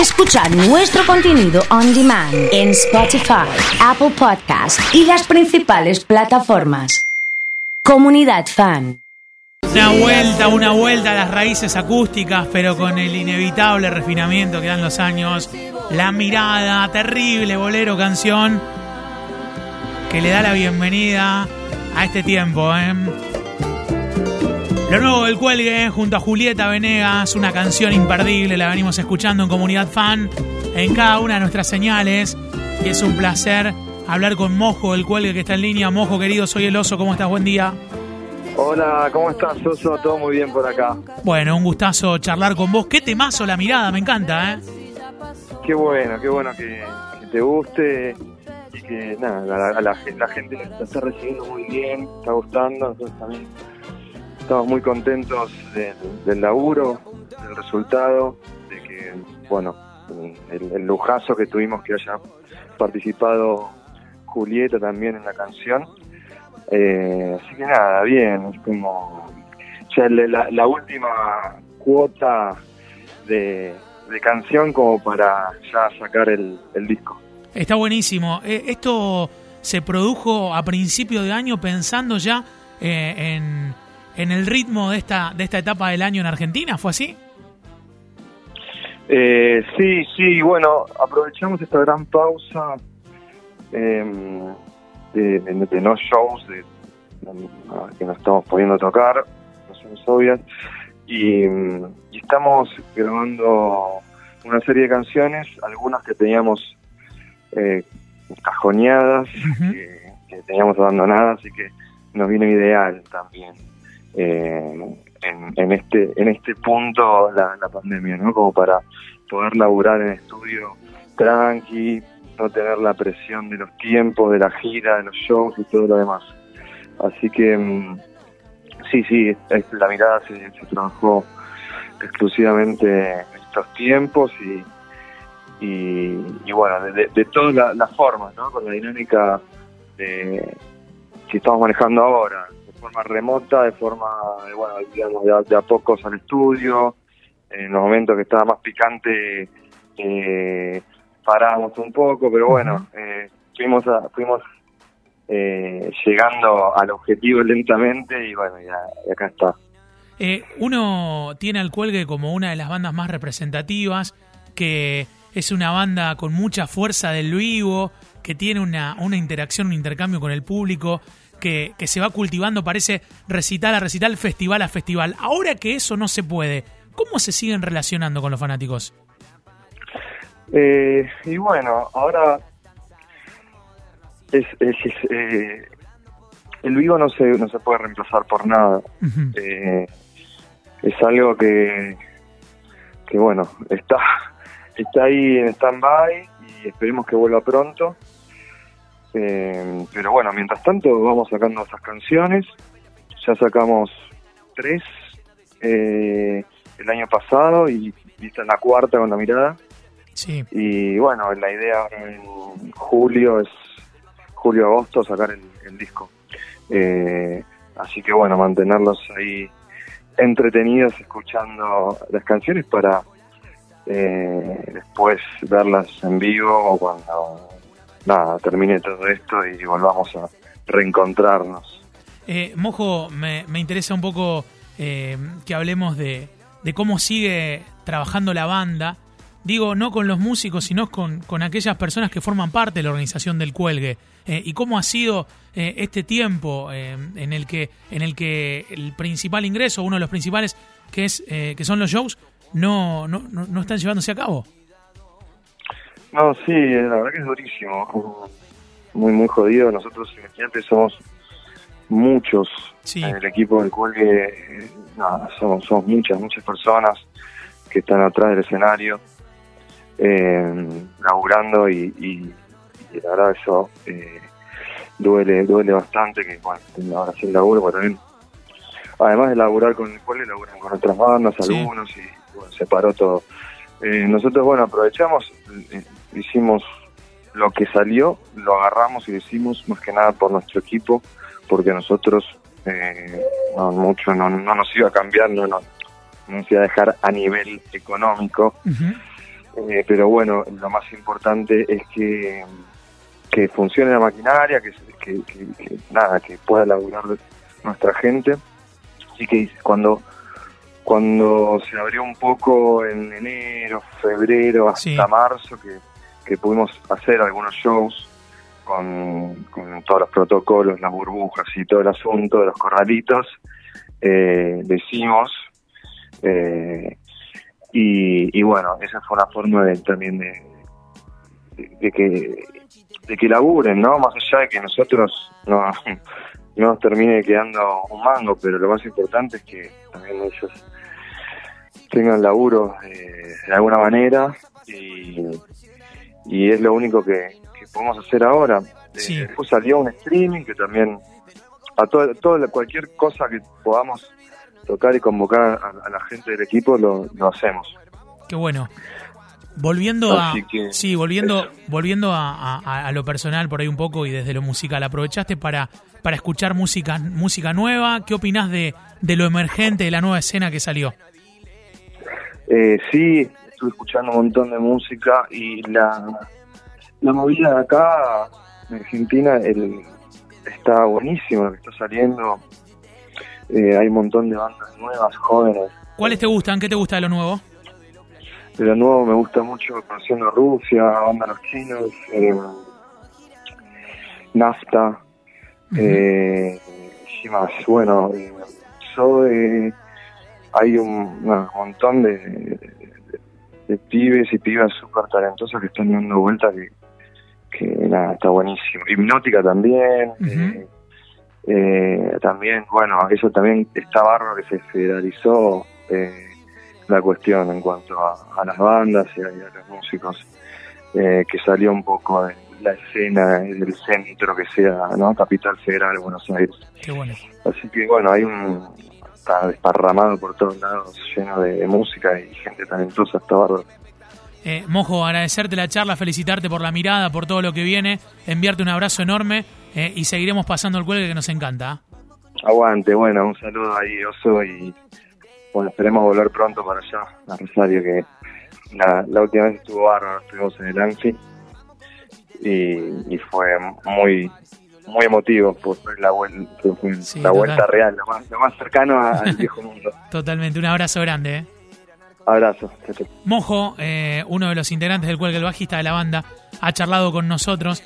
Escuchar nuestro contenido on demand en Spotify, Apple Podcast y las principales plataformas. Comunidad Fan. Una vuelta, una vuelta a las raíces acústicas, pero con el inevitable refinamiento que dan los años. La mirada, terrible bolero canción que le da la bienvenida a este tiempo. ¿eh? Lo nuevo del cuelgue junto a Julieta Venegas, una canción imperdible, la venimos escuchando en Comunidad Fan en cada una de nuestras señales. Y es un placer hablar con Mojo del cuelgue que está en línea. Mojo querido, soy el oso, ¿cómo estás? Buen día. Hola, ¿cómo estás, Oso? Todo muy bien por acá. Bueno, un gustazo charlar con vos. Qué temazo la mirada, me encanta, ¿eh? Qué bueno, qué bueno que, que te guste y que nada, la, la, la gente la está recibiendo muy bien, está gustando, nosotros también estamos muy contentos del, laburo, del resultado, de que, bueno, el, lujazo que tuvimos que haya participado Julieta también en la canción. Eh, así que nada, bien, es como ya la, última cuota de, canción como para ya sacar el, el disco. Está buenísimo. Eh, esto se produjo a principio de año pensando ya eh, en, en el ritmo de esta, de esta etapa del año en Argentina, ¿fue así? Eh, sí, sí, bueno, aprovechamos esta gran pausa eh, de, de- de no shows, de, que nos estamos poniendo a tocar, razones obvias, y, mm, y estamos grabando una serie de canciones, algunas que teníamos eh, cajoneadas, que, que teníamos abandonadas, así que nos vino ideal también. Eh, en, en este en este punto la, la pandemia, ¿no? Como para poder laburar en estudio tranqui, no tener la presión de los tiempos, de la gira, de los shows y todo lo demás. Así que mm, sí, sí, la mirada se, trabajó exclusivamente en estos tiempos y, y, y bueno, de, de- todas la- las formas, ¿no? Con la dinámica de, que estamos manejando ahora, forma remota, de forma, de, bueno, digamos, de, a- de a pocos al estudio, en los momentos que estaba más picante eh, parábamos un poco, pero bueno, eh, fuimos, a- fuimos eh, llegando al objetivo lentamente y bueno, ya, y acá está. Eh, uno tiene al Cuelgue como una de las bandas más representativas, que es una banda con mucha fuerza del vivo, que tiene una, una interacción, un intercambio con el público, que, que se va cultivando, parece recital a recital, festival a festival. Ahora que eso no se puede, ¿cómo se siguen relacionando con los fanáticos? Eh, y bueno, ahora es, es- es, eh, el vivo no se, no se puede reemplazar por nada. Eh, es algo que, que bueno, está, está ahí en stand-by y esperemos que vuelva pronto. Eh, pero bueno, mientras tanto vamos sacando esas canciones. Ya sacamos tres eh, el año pasado y, la cuarta con la mirada. Sí. Y bueno, la idea ahora en julio es julio-agosto sacar el, el disco. Eh, así que bueno, mantenerlos ahí entretenidos escuchando las canciones para eh, después verlas en vivo o cuando nada termine todo esto y volvamos a reencontrarnos. Eh, Mojo, me, me interesa un poco eh, que hablemos de, de cómo sigue trabajando la banda. Digo, no con los músicos, sino con, con aquellas personas que forman parte de la organización del cuelgue. Eh, y cómo ha sido eh, este tiempo en el que en el que el principal ingreso, uno de los principales, que es que son los shows, no, no, no, no están llevándose a cabo. No, sí, la verdad que es durísimo. Muy, muy jodido. Nosotros, imagínate, somos muchos Sí. en el equipo del cual nada, somos, somos muchas, muchas personas que están atrás del escenario, eh, laburando y, y, y la verdad eso eh, duele, duele bastante que, bueno, ahora sí laburo, pero también, además de laburar con el cual, laburan con otras bandas, Sí. algunos, y bueno, se paró todo. Eh, nosotros, bueno, aprovechamos, eh, hicimos lo que salió, lo agarramos y lo hicimos más que nada por nuestro equipo, porque nosotros eh, no, mucho no, no nos iba a cambiar, no, no, no nos iba a dejar a nivel económico. Eh, pero bueno, lo más importante es que, que funcione la maquinaria, que, que, que, nada, que pueda laburar nuestra gente. Así que cuando cuando se abrió un poco en enero, febrero, hasta marzo, que, que pudimos hacer algunos shows con, todos los protocolos, las burbujas y todo el asunto de los corralitos, eh, decimos, eh, y, bueno, esa fue una forma de, también de, de, que de que laburen, ¿no? Más allá de que nosotros no, no nos termine quedando un mango, pero lo más importante es que también ellos tengan laburo eh, de alguna manera y, y es lo único que, podemos hacer ahora. Sí. Después salió un streaming que también a todo, todo cualquier cosa que podamos tocar y convocar a, la gente del equipo lo, hacemos. Qué bueno. Volviendo a sí, volviendo volviendo a, a, lo personal por ahí un poco y desde lo musical, aprovechaste para para escuchar música música nueva. ¿Qué opinas de, de lo emergente de la nueva escena que salió? Eh, sí, estuve escuchando un montón de música y la la movida de acá en Argentina el, está buenísimo lo que está saliendo eh, hay un montón de bandas nuevas, jóvenes. ¿Cuáles te gustan? ¿Qué te gusta de lo nuevo? De lo nuevo me gusta mucho Conociendo Rusia, Banda Los Chinos, eh, Nafta, eh, y más. Bueno, eh, eh, hay un, montón de, de, pibes y pibas súper talentosas que están dando vueltas que, que nada, está buenísimo. Hipnótica también. Eh, también, bueno, eso también está barro que se federalizó eh, la cuestión en cuanto a, las bandas y a, los músicos, eh, que salió un poco de la escena del centro que sea, ¿no? Capital Federal, Buenos Aires. Qué bueno. Así que bueno, hay un está desparramado por todos lados, lleno de, música y gente talentosa, está bárbaro. Eh, Mojo, agradecerte la charla, felicitarte por la mirada, por todo lo que viene, enviarte un abrazo enorme eh, y seguiremos pasando el cuelgue que nos encanta. Aguante, bueno, un saludo ahí, Oso, y bueno, esperemos volver pronto para allá, a Rosario, que la, última vez estuvo bárbaro, estuvimos en el Anfi y, fue muy muy emotivo por la, vuelta, la vuelta real, lo más, lo más cercano al viejo mundo. Totalmente, un abrazo grande. ¿eh? Abrazo. Mojo, eh, uno de los integrantes del cuelgue, el bajista de la banda, ha charlado con nosotros.